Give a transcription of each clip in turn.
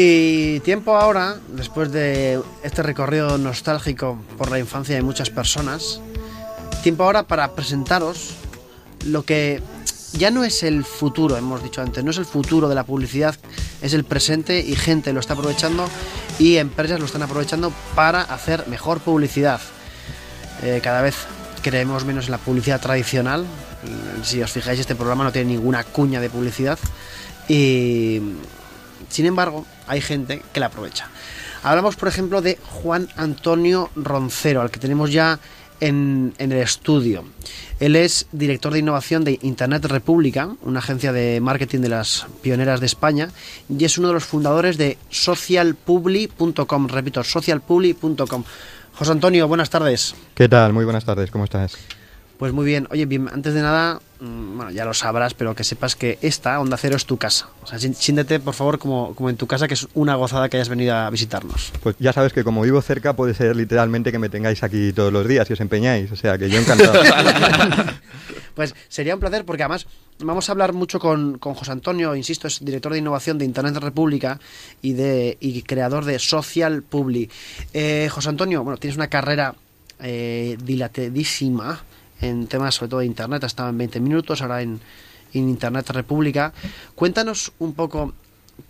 Y tiempo ahora, después de este recorrido nostálgico por la infancia de muchas personas, tiempo ahora para presentaros lo que ya no es el futuro, hemos dicho antes, no es el futuro de la publicidad, es el presente y gente lo está aprovechando y empresas lo están aprovechando para hacer mejor publicidad. Eh, cada vez creemos menos en la publicidad tradicional. Si os fijáis, este programa no tiene ninguna cuña de publicidad y sin embargo, hay gente que la aprovecha. Hablamos, por ejemplo, de Juan Antonio Roncero, al que tenemos ya en, el estudio. Él es director de innovación de Internet República, una agencia de marketing de las pioneras de España, y es uno de los fundadores de socialpubli.com. Repito, socialpubli.com. José Antonio, buenas tardes. ¿Qué tal? Muy buenas tardes, ¿cómo estás? Pues muy bien. Oye, bien, antes de nada, mm, bueno, ya lo sabrás, pero que sepas que esta, Onda Cero, es tu casa. O sea, siéntete, por favor, como, como en tu casa, que es una gozada que hayas venido a visitarnos. Pues ya sabes que como vivo cerca, puede ser literalmente que me tengáis aquí todos los días, si os empeñáis. O sea, que yo encantado. pues sería un placer, porque además vamos a hablar mucho con, con José Antonio, insisto, es director de innovación de Internet República y, de, y creador de Social Publi. Eh, José Antonio, bueno, tienes una carrera eh, dilatadísima en temas sobre todo de Internet, estaba en 20 minutos, ahora en, Internet República. Cuéntanos un poco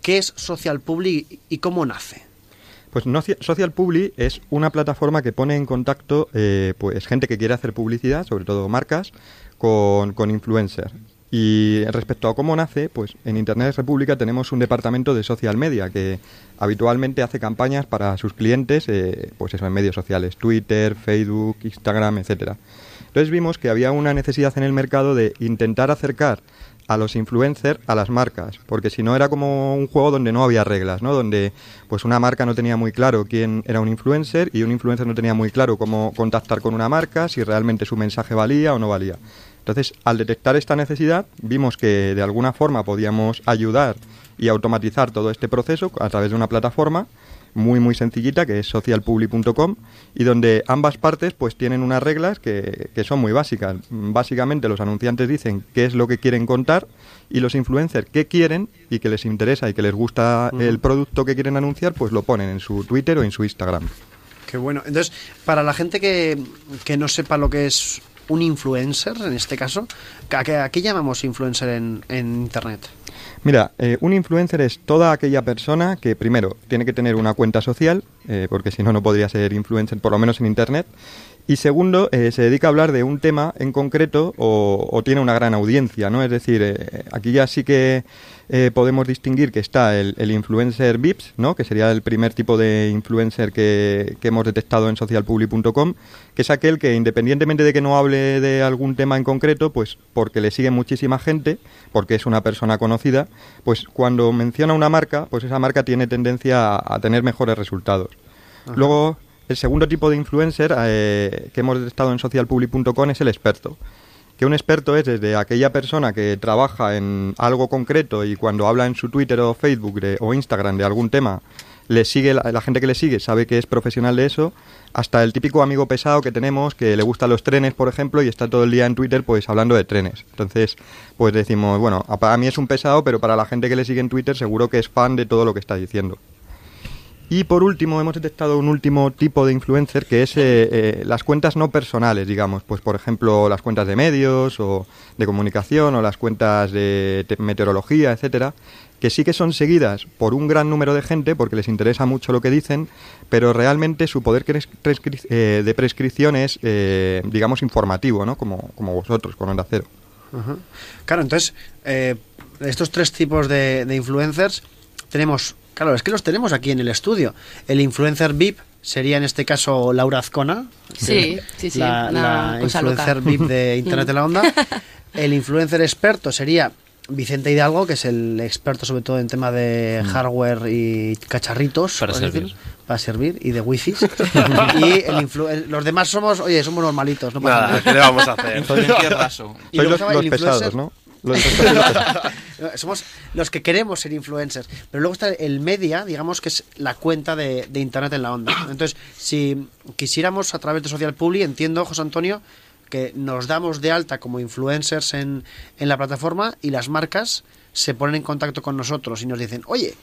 qué es Social Public y cómo nace. Pues Social Public es una plataforma que pone en contacto eh, pues gente que quiere hacer publicidad, sobre todo marcas, con, con influencers. Y respecto a cómo nace, pues en Internet República tenemos un departamento de social media que habitualmente hace campañas para sus clientes, eh, pues eso, en medios sociales, Twitter, Facebook, Instagram, etcétera. Entonces vimos que había una necesidad en el mercado de intentar acercar a los influencers a las marcas, porque si no era como un juego donde no había reglas, ¿no? Donde pues una marca no tenía muy claro quién era un influencer y un influencer no tenía muy claro cómo contactar con una marca, si realmente su mensaje valía o no valía. Entonces, al detectar esta necesidad, vimos que de alguna forma podíamos ayudar y automatizar todo este proceso a través de una plataforma muy muy sencillita que es socialpublic.com y donde ambas partes pues tienen unas reglas que, que, son muy básicas. Básicamente los anunciantes dicen qué es lo que quieren contar y los influencers qué quieren y que les interesa y que les gusta el producto que quieren anunciar pues lo ponen en su Twitter o en su Instagram. Qué bueno. Entonces, para la gente que, que no sepa lo que es un influencer, en este caso, ¿a qué, llamamos influencer en, en Internet? Mira, eh, un influencer es toda aquella persona que primero tiene que tener una cuenta social, eh, porque si no, no podría ser influencer, por lo menos en Internet. Y segundo, eh, se dedica a hablar de un tema en concreto o, tiene una gran audiencia, ¿no? Es decir, aquí ya sí que eh, podemos distinguir que está el, influencer VIPS, ¿no? que sería el primer tipo de influencer que, hemos detectado en socialpublic.com, que es aquel que independientemente de que no hable de algún tema en concreto, pues porque le sigue muchísima gente, porque es una persona conocida, pues cuando menciona una marca, pues esa marca tiene tendencia a, tener mejores resultados. Luego, el segundo tipo de influencer eh, que hemos detectado en socialpublic.com es el experto que un experto es desde aquella persona que trabaja en algo concreto y cuando habla en su Twitter o Facebook o Instagram de algún tema, le sigue la, gente que le sigue sabe que es profesional de eso, hasta el típico amigo pesado que tenemos que le gustan los trenes, por ejemplo, y está todo el día en Twitter pues hablando de trenes. Entonces, pues decimos, bueno, para mí es un pesado, pero para la gente que le sigue en Twitter seguro que es fan de todo lo que está diciendo. Y por último, hemos detectado un último tipo de influencer que es eh, eh, las cuentas no personales, digamos. Pues, por ejemplo, las cuentas de medios o de comunicación o las cuentas de meteorología, etcétera, que sí que son seguidas por un gran número de gente porque les interesa mucho lo que dicen, pero realmente su poder eh, de prescripción es, digamos, informativo, ¿no? Como, como vosotros, con Onda Cero. Claro, entonces, estos tres tipos de, de influencers tenemos Claro, es que los tenemos aquí en el estudio. El influencer VIP sería en este caso Laura Azcona. Sí, sí, sí. La, influencer VIP de Internet de la Onda. El influencer experto sería Vicente Hidalgo, que es el experto sobre todo en tema de mm. hardware y cacharritos. Para servir. para servir y de wifi. y los demás somos, oye, somos normalitos. No Nada, ¿qué le vamos a hacer? y los, los pesados, ¿no? Somos los que queremos ser influencers. Pero luego está el media, digamos que es la cuenta de, Internet en la onda. Entonces, si quisiéramos a través de Social Public, entiendo, José Antonio, que nos damos de alta como influencers en, en la plataforma y las marcas se ponen en contacto con nosotros y nos dicen, oye,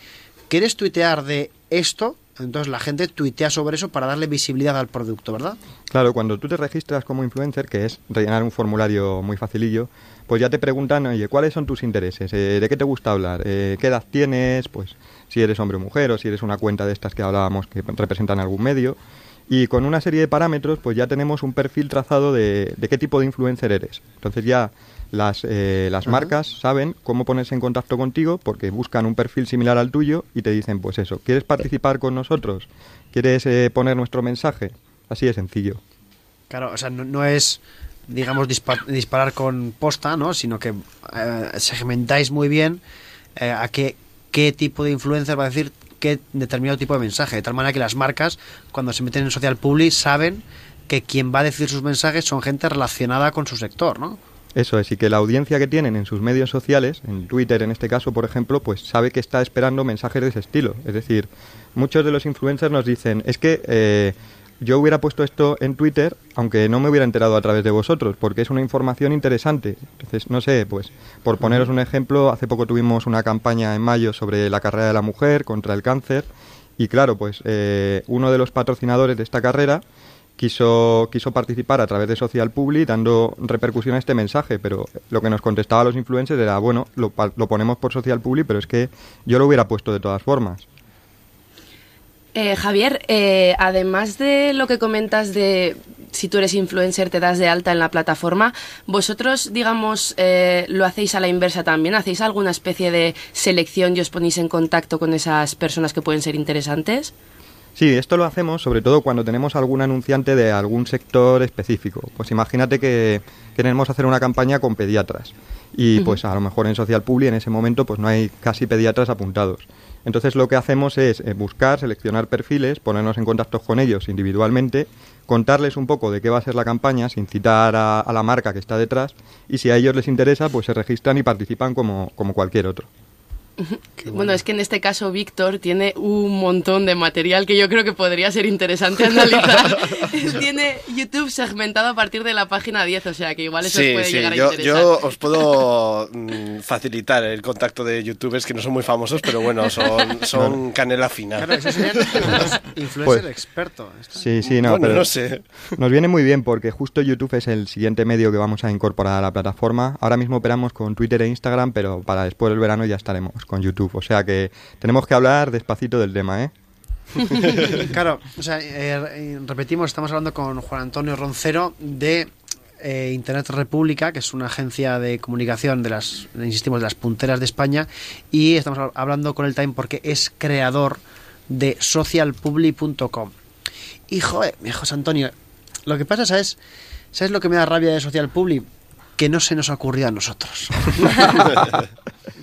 ¿quieres tuitear de esto? Entonces la gente tuitea sobre eso para darle visibilidad al producto, ¿verdad? Claro, cuando tú te registras como influencer, que es rellenar un formulario muy facilillo, pues ya te preguntan, oye, ¿cuáles son tus intereses? Eh, ¿De qué te gusta hablar? Eh, ¿Qué edad tienes? Pues si eres hombre o mujer o si eres una cuenta de estas que hablábamos que representan algún medio. Y con una serie de parámetros, pues ya tenemos un perfil trazado de, de qué tipo de influencer eres. Entonces ya las, eh, las marcas saben cómo ponerse en contacto contigo porque buscan un perfil similar al tuyo y te dicen, pues eso, ¿quieres participar con nosotros? ¿Quieres eh, poner nuestro mensaje? Así de sencillo. Claro, o sea, no, no es, digamos, dispar- disparar con posta, ¿no? Sino que eh, segmentáis muy bien eh, a qué, qué tipo de influencer va a decir qué determinado tipo de mensaje. De tal manera que las marcas, cuando se meten en social public, saben que quien va a decir sus mensajes son gente relacionada con su sector, ¿no? Eso es, y que la audiencia que tienen en sus medios sociales, en Twitter en este caso, por ejemplo, pues sabe que está esperando mensajes de ese estilo. Es decir, muchos de los influencers nos dicen, es que eh, yo hubiera puesto esto en Twitter, aunque no me hubiera enterado a través de vosotros, porque es una información interesante. Entonces, no sé, pues por poneros un ejemplo, hace poco tuvimos una campaña en mayo sobre la carrera de la mujer contra el cáncer, y claro, pues eh, uno de los patrocinadores de esta carrera quiso, quiso participar a través de Social Public dando repercusión a este mensaje, pero lo que nos contestaba a los influencers era, bueno, lo, lo ponemos por Social Public, pero es que yo lo hubiera puesto de todas formas. Eh, Javier, eh, además de lo que comentas de si tú eres influencer te das de alta en la plataforma, vosotros, digamos, eh, lo hacéis a la inversa también, hacéis alguna especie de selección y os ponéis en contacto con esas personas que pueden ser interesantes. Sí, esto lo hacemos sobre todo cuando tenemos algún anunciante de algún sector específico. Pues imagínate que queremos hacer una campaña con pediatras y pues a lo mejor en Social Public en ese momento pues no hay casi pediatras apuntados. Entonces lo que hacemos es eh, buscar, seleccionar perfiles, ponernos en contacto con ellos individualmente, contarles un poco de qué va a ser la campaña sin citar a, a la marca que está detrás y si a ellos les interesa pues se registran y participan como, como cualquier otro. Bueno. es que en este caso Víctor tiene un montón de material que yo creo que podría ser interesante analizar. tiene YouTube segmentado a partir de la página 10, o sea que igual eso os Sí, puede sí, llegar a yo, interesar. yo os puedo mm, facilitar el contacto de youtubers que no son muy famosos, pero bueno, son, son canela fina. Claro, eso influencer Pues- experto. Esto. Sí, sí, no, bueno, pero no sé. Nos viene muy bien porque justo YouTube es el siguiente medio que vamos a incorporar a la plataforma. Ahora mismo operamos con Twitter e Instagram, pero para después del verano ya estaremos con YouTube. O sea que tenemos que hablar despacito del tema, ¿eh? Claro, o sea, eh, repetimos, estamos hablando con Juan Antonio Roncero de eh, Internet República, que es una agencia de comunicación de las, insistimos, de las punteras de España, y estamos hab- hablando con él también porque es creador de socialpublic.com. Y joder, mi José Antonio, lo que pasa, ¿sabes? ¿Sabes lo que me da rabia de Social Public? Que no se nos ocurrió a nosotros.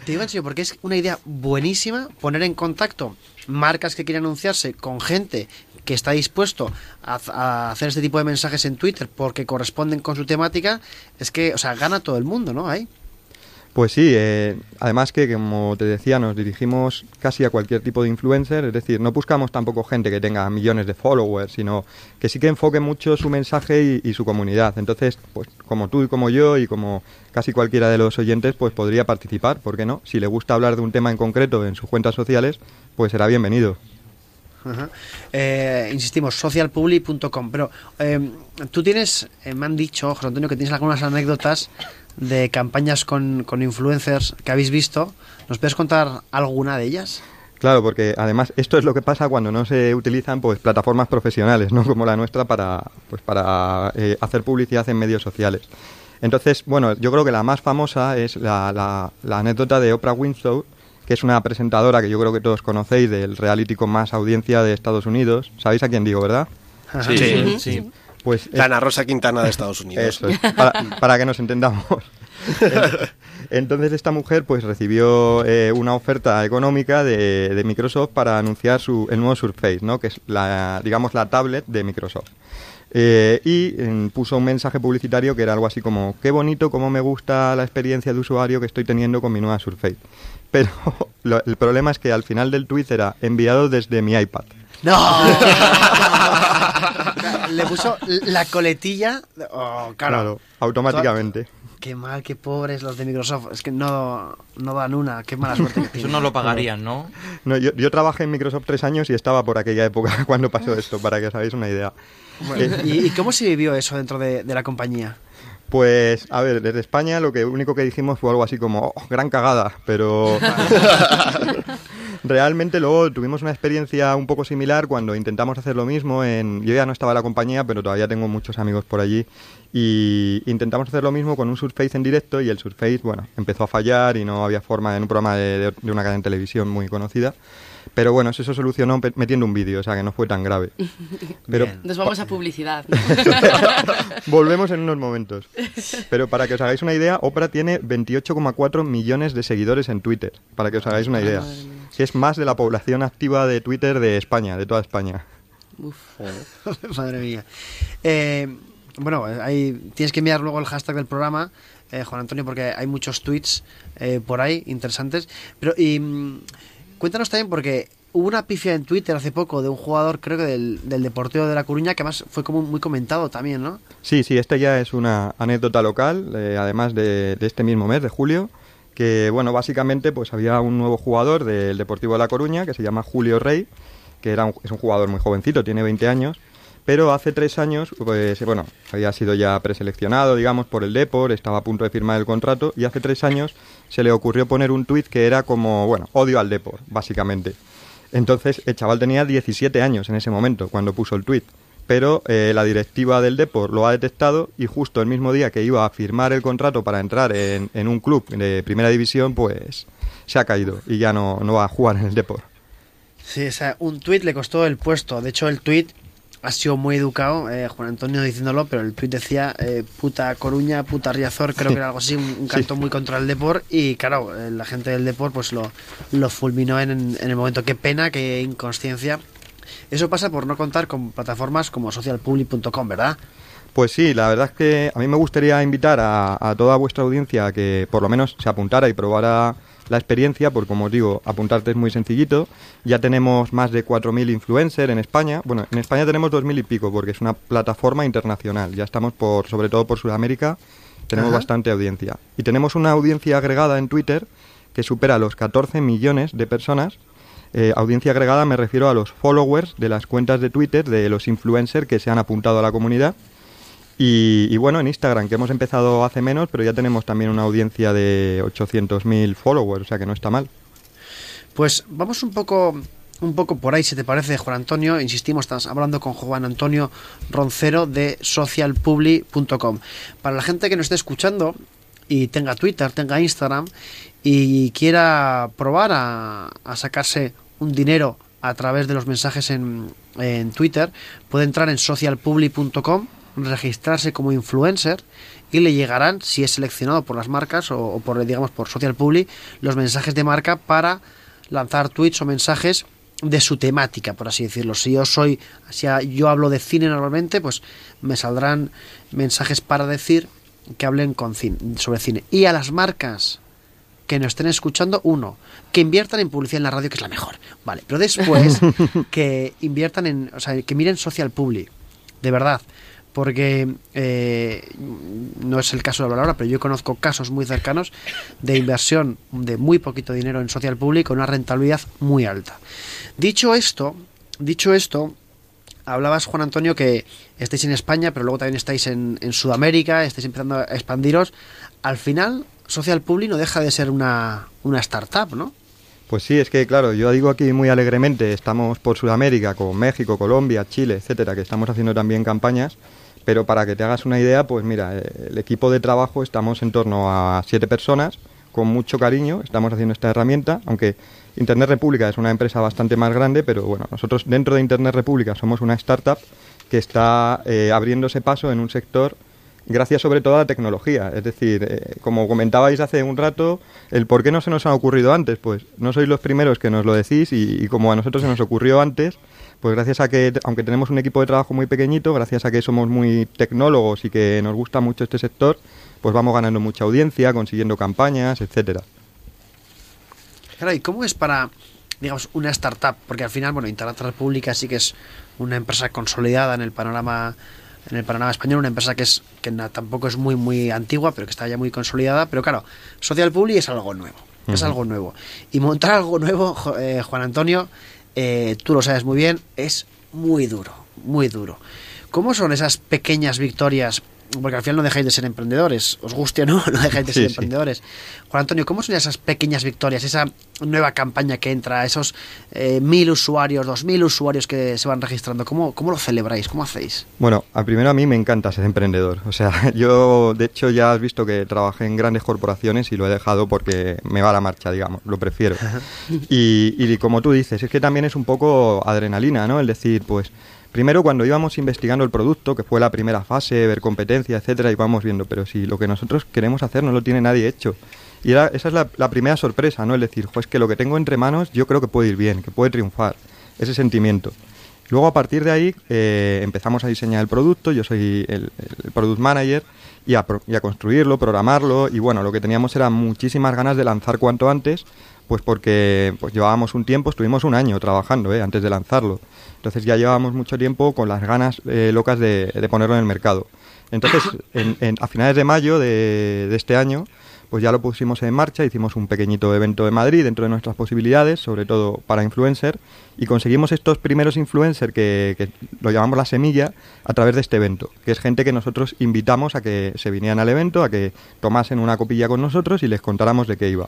Te digo en serio, porque es una idea buenísima poner en contacto marcas que quieren anunciarse con gente que está dispuesto a, hacer este tipo de mensajes en Twitter porque corresponden con su temática. Es que, o sea, gana todo el mundo, ¿no? Ahí. Pues sí, eh, además que como te decía, nos dirigimos casi a cualquier tipo de influencer, es decir, no buscamos tampoco gente que tenga millones de followers, sino que sí que enfoque mucho su mensaje y, su comunidad. Entonces, pues como tú y como yo y como casi cualquiera de los oyentes, pues podría participar, ¿por qué no? Si le gusta hablar de un tema en concreto en sus cuentas sociales, pues será bienvenido. Ajá. Eh, insistimos, socialpublic.com. Pero eh, tú tienes, eh, me han dicho, José Antonio, que tienes algunas anécdotas de campañas con, con influencers que habéis visto. ¿Nos puedes contar alguna de ellas? Claro, porque además esto es lo que pasa cuando no se utilizan pues plataformas profesionales, ¿no? Como la nuestra para pues para eh, hacer publicidad en medios sociales. Entonces, bueno, yo creo que la más famosa es la, la- la anécdota de Oprah Winfrey, que es una presentadora que yo creo que todos conocéis del reality con más audiencia de Estados Unidos. ¿Sabéis a quién digo, verdad? Sí, Sí. sí. Pues es- La Ana Rosa Quintana de Estados Unidos. eso es, para, para que nos entendamos. Entonces esta mujer pues recibió eh, una oferta económica de, de Microsoft para anunciar su, el nuevo Surface, ¿no? que es la, digamos la tablet de Microsoft. Eh, y mm, puso un mensaje publicitario que era algo así como qué bonito, cómo me gusta la experiencia de usuario que estoy teniendo con mi nueva Surface. Pero lo- el problema es que al final del tweet era enviado desde mi iPad. ¡No! Le puso la coletilla. Oh, claro. automáticamente. qué mal, qué pobres los de Microsoft. Es que no, no dan una, qué mala suerte. que Eso no lo pagarían, ¿no? No, yo, yo trabajé en Microsoft tres años y estaba por aquella época cuando pasó esto, para que os hagáis una idea. Bueno, ¿y, y cómo se vivió eso dentro de, de la compañía? Pues, a ver, desde España lo que único que dijimos fue algo así como, "Oh, gran cagada, pero realmente luego tuvimos una experiencia un poco similar cuando intentamos hacer lo mismo en... Yo ya no estaba en la compañía, pero todavía tengo muchos amigos por allí y intentamos hacer lo mismo con un Surface en directo y el Surface, bueno, empezó a fallar y no había forma en un programa de, una cadena de televisión muy conocida. Pero bueno, eso se solucionó metiendo un vídeo, o sea que no fue tan grave. Pero Bien. Nos vamos a publicidad. ¿no? Volvemos en unos momentos. Pero para que os hagáis una idea, Oprah tiene 28,4 millones de seguidores en Twitter. Para que os hagáis una idea. Que es más de la población activa de Twitter de España, de toda España. Uf. Madre mía. Eh, bueno, ahí tienes que enviar luego el hashtag del programa, eh, Juan Antonio, porque hay muchos tweets eh, por ahí interesantes. Pero y mm, cuéntanos también, porque hubo una pifia en Twitter hace poco de un jugador, creo que del, del Deportivo de La Coruña, que además fue como muy comentado también, ¿no? Sí, sí, esta ya es una anécdota local, eh, además de, de este mismo mes, de julio, que, bueno, básicamente pues había un nuevo jugador del Deportivo de La Coruña que se llama Julio Rey, que era un- es un jugador muy jovencito, tiene 20 años, pero hace tres años, pues, bueno, había sido ya preseleccionado, digamos, por el Depor, estaba a punto de firmar el contrato, y hace tres años se le ocurrió poner un tuit que era como, bueno, odio al Depor, básicamente. Entonces, el chaval tenía 17 años en ese momento, cuando puso el tuit. Pero eh, la directiva del Depor lo ha detectado y justo el mismo día que iba a firmar el contrato para entrar en, en un club de primera división, pues se ha caído y ya no, no va a jugar en el Depor. Sí, o sea, un tuit le costó el puesto. De hecho, el tuit ha sido muy educado, eh, Juan Antonio diciéndolo, pero el tuit decía eh, puta Coruña, puta Riazor, creo que era algo así, un, un canto muy contra el Depor. Y claro, eh, la gente del Depor pues lo, lo fulminó en, en el momento. Qué pena, qué inconsciencia. Eso pasa por no contar con plataformas como socialpublic.com, ¿verdad? Pues sí, la verdad es que a mí me gustaría invitar a, a toda vuestra audiencia a que por lo menos se apuntara y probara la experiencia, porque como os digo, apuntarte es muy sencillito. Ya tenemos más de 4.000 influencers en España. Bueno, en España tenemos 2.000 y pico, porque es una plataforma internacional. Ya estamos por, sobre todo por Sudamérica, tenemos Ajá. bastante audiencia. Y tenemos una audiencia agregada en Twitter que supera los 14 millones de personas. Eh, audiencia agregada me refiero a los followers de las cuentas de Twitter de los influencers que se han apuntado a la comunidad. Y, bueno, en Instagram, que hemos empezado hace menos, pero ya tenemos también una audiencia de 800.000 followers, o sea que no está mal. Pues vamos un poco un poco por ahí, si te parece, Juan Antonio. Insistimos, estás hablando con Juan Antonio Roncero de socialpubli.com. Para la gente que nos esté escuchando y tenga Twitter, tenga Instagram y quiera probar a, a sacarse un dinero a través de los mensajes en, en Twitter, puede entrar en socialpubli.com, registrarse como influencer y le llegarán, si es seleccionado por las marcas o, o por, digamos, por Social Publi, los mensajes de marca para lanzar tweets o mensajes de su temática, por así decirlo. Si yo soy, si yo hablo de cine normalmente, pues me saldrán mensajes para decir que hablen con cine, sobre cine. Y a las marcas que nos estén escuchando, uno, que inviertan en publicidad en la radio, que es la mejor. Vale, pero después que inviertan en, o sea, que miren Social Public, de verdad. Porque eh, no es el caso de hablar ahora, pero yo conozco casos muy cercanos de inversión de muy poquito dinero en social public con una rentabilidad muy alta. Dicho esto, dicho esto, hablabas Juan Antonio que estáis en España, pero luego también estáis en, Sudamérica, estáis empezando a expandiros. Al final, Social Public no deja de ser una, una startup, ¿no? Pues sí, es que claro, yo digo aquí muy alegremente, estamos por Sudamérica, con México, Colombia, Chile, etcétera, que estamos haciendo también campañas, pero para que te hagas una idea, pues mira, el equipo de trabajo estamos en torno a siete personas, con mucho cariño, estamos haciendo esta herramienta, aunque Internet República es una empresa bastante más grande, pero bueno, nosotros dentro de Internet República somos una startup que está eh, abriéndose paso en un sector gracias sobre todo a la tecnología. Es decir, eh, como comentabais hace un rato, el por qué no se nos ha ocurrido antes, pues no sois los primeros que nos lo decís y, y como a nosotros se nos ocurrió antes, pues gracias a que, aunque tenemos un equipo de trabajo muy pequeñito, gracias a que somos muy tecnólogos y que nos gusta mucho este sector, pues vamos ganando mucha audiencia, consiguiendo campañas, etcétera. Claro, ¿y cómo es para, digamos, una startup? Porque al final, bueno, Internet República sí que es una empresa consolidada en el panorama en el panorama español, una empresa que es que tampoco es muy muy antigua, pero que está ya muy consolidada. Pero claro, Social Publi es algo nuevo, es algo nuevo. Y montar algo nuevo, eh, Juan Antonio, eh, tú lo sabes muy bien, es muy duro, muy duro. ¿Cómo son esas pequeñas victorias? Porque al final no dejáis de ser emprendedores, os guste o no, no dejáis de ser sí. emprendedores. Juan Antonio, ¿cómo son esas pequeñas victorias, esa nueva campaña que entra, esos eh, mil usuarios, dos mil usuarios que se van registrando? ¿Cómo, ¿Cómo lo celebráis? ¿Cómo hacéis? Bueno, a primero a mí me encanta ser emprendedor. O sea, yo de hecho ya has visto que trabajé en grandes corporaciones y lo he dejado porque me va la marcha, digamos, lo prefiero. Y, y como tú dices, es que también es un poco adrenalina, ¿no? El decir, pues, primero cuando íbamos investigando el producto, que fue la primera fase, ver competencia, etcétera, íbamos viendo, pero si lo que nosotros queremos hacer no lo tiene nadie hecho. Y era, esa es la, primera sorpresa, ¿no? El decir, pues que lo que tengo entre manos yo creo que puede ir bien, que puede triunfar. Ese sentimiento. Luego a partir de ahí eh, empezamos a diseñar el producto, yo soy el, product manager, y a, y a construirlo, programarlo, y bueno, lo que teníamos era muchísimas ganas de lanzar cuanto antes, pues porque pues llevábamos un tiempo, estuvimos un año trabajando eh, antes de lanzarlo. Entonces ya llevábamos mucho tiempo con las ganas eh, locas de, de ponerlo en el mercado. Entonces, en- en- a finales de mayo de, de este año, pues ya lo pusimos en marcha, hicimos un pequeñito evento de Madrid dentro de nuestras posibilidades, sobre todo para influencer, y conseguimos estos primeros influencers que, que lo llamamos la semilla a través de este evento, que es gente que nosotros invitamos a que se vinieran al evento, a que tomasen una copilla con nosotros y les contáramos de qué iba.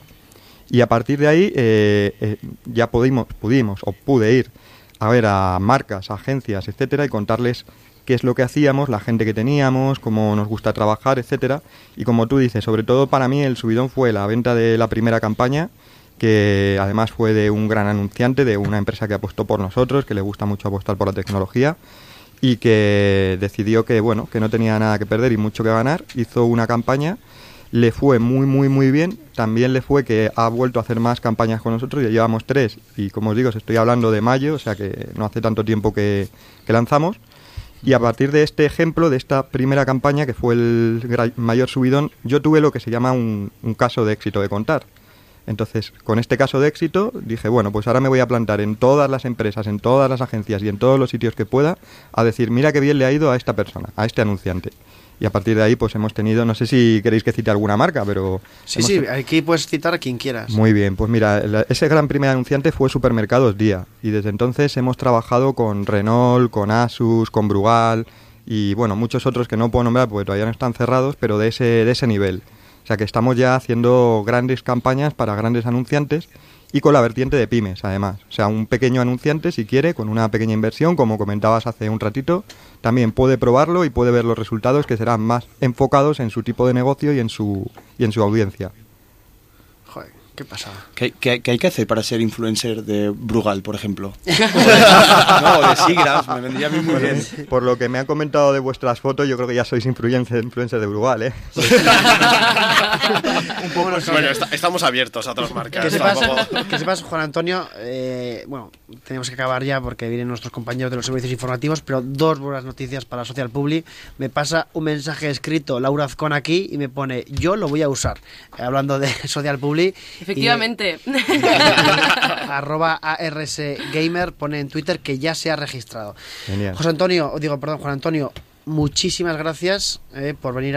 Y a partir de ahí eh, eh, ya pudimos, pudimos o pude ir a ver a marcas, agencias, etcétera, y contarles qué es lo que hacíamos, la gente que teníamos, cómo nos gusta trabajar, etcétera. Y como tú dices, sobre todo para mí el subidón fue la venta de la primera campaña, que además fue de un gran anunciante, de una empresa que apostó por nosotros, que le gusta mucho apostar por la tecnología y que decidió que bueno, que no tenía nada que perder y mucho que ganar, hizo una campaña le fue muy muy muy bien. También le fue que ha vuelto a hacer más campañas con nosotros. Ya llevamos tres. Y como os digo os estoy hablando de mayo o sea que no hace tanto tiempo que, lanzamos. Y a partir de este ejemplo de esta primera campaña que fue el mayor subidón yo tuve lo que se llama un, un caso de éxito de contar. Entonces, con este caso de éxito, dije, bueno, pues ahora me voy a plantar en todas las empresas, en todas las agencias y en todos los sitios que pueda a decir, mira qué bien le ha ido a esta persona, a este anunciante. Y a partir de ahí, pues hemos tenido, no sé si queréis que cite alguna marca, pero... Sí, hemos sí, aquí puedes citar a quien quieras. Muy bien, pues mira, la- ese gran primer anunciante fue Supermercados Día. Y desde entonces hemos trabajado con Renault, con Asus, con Brugal y bueno, muchos otros que no puedo nombrar porque todavía no están cerrados, pero de ese, de ese nivel. O sea que estamos ya haciendo grandes campañas para grandes anunciantes y con la vertiente de pymes, además. O sea, un pequeño anunciante, si quiere, con una pequeña inversión, como comentabas hace un ratito, también puede probarlo y puede ver los resultados que serán más enfocados en su tipo de negocio y en su, y en su audiencia. ¿Qué pasa? ¿Qué, qué- qué hay que hacer para ser influencer de Brugal, por ejemplo? no, de Sigrams, me vendría a mí muy bien. Por lo que me han comentado de vuestras fotos, yo creo que ya sois influencer, influencer de Brugal, ¿eh? Bueno, sí. Bueno, esta- estamos abiertos a otras marcas. Que sepas, tampoco- que sepas, Juan Antonio, eh, bueno, tenemos que acabar ya porque vienen nuestros compañeros de los servicios informativos, pero dos buenas noticias para Social Publi. Me pasa un mensaje escrito Laura Azcón aquí y me pone, yo lo voy a usar, hablando de Social Publi. Efectivamente. Y, arroba ARS Gamer pone en Twitter que ya se ha registrado. Genial. José Antonio, digo, perdón, Juan Antonio, muchísimas gracias eh, por venir a